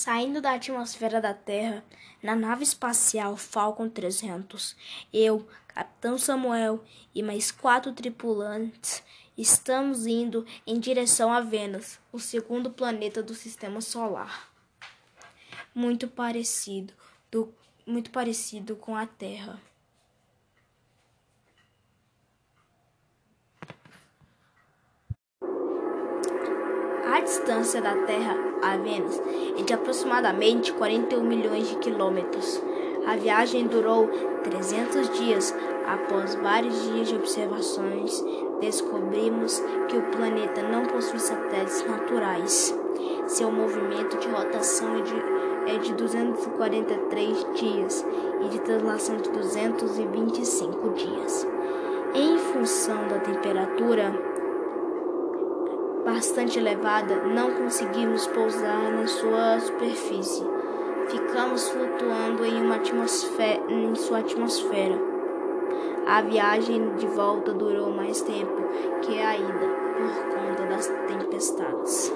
Saindo da atmosfera da Terra, na nave espacial Falcon 300, eu, Capitão Samuel e mais quatro tripulantes estamos indo em direção a Vênus, o segundo planeta do Sistema Solar. Muito parecido, do, muito parecido com a Terra. A distância da Terra a Vênus é de aproximadamente 41 milhões de quilômetros. A viagem durou 300 dias. Após vários dias de observações, descobrimos que o planeta não possui satélites naturais. Seu movimento de rotação é de, é de 243 dias e de translação de 225 dias. Em função da temperatura, bastante elevada, não conseguimos pousar na sua superfície. Ficamos flutuando em, uma atmosfera, em sua atmosfera. A viagem de volta durou mais tempo que a ida, por conta das tempestades.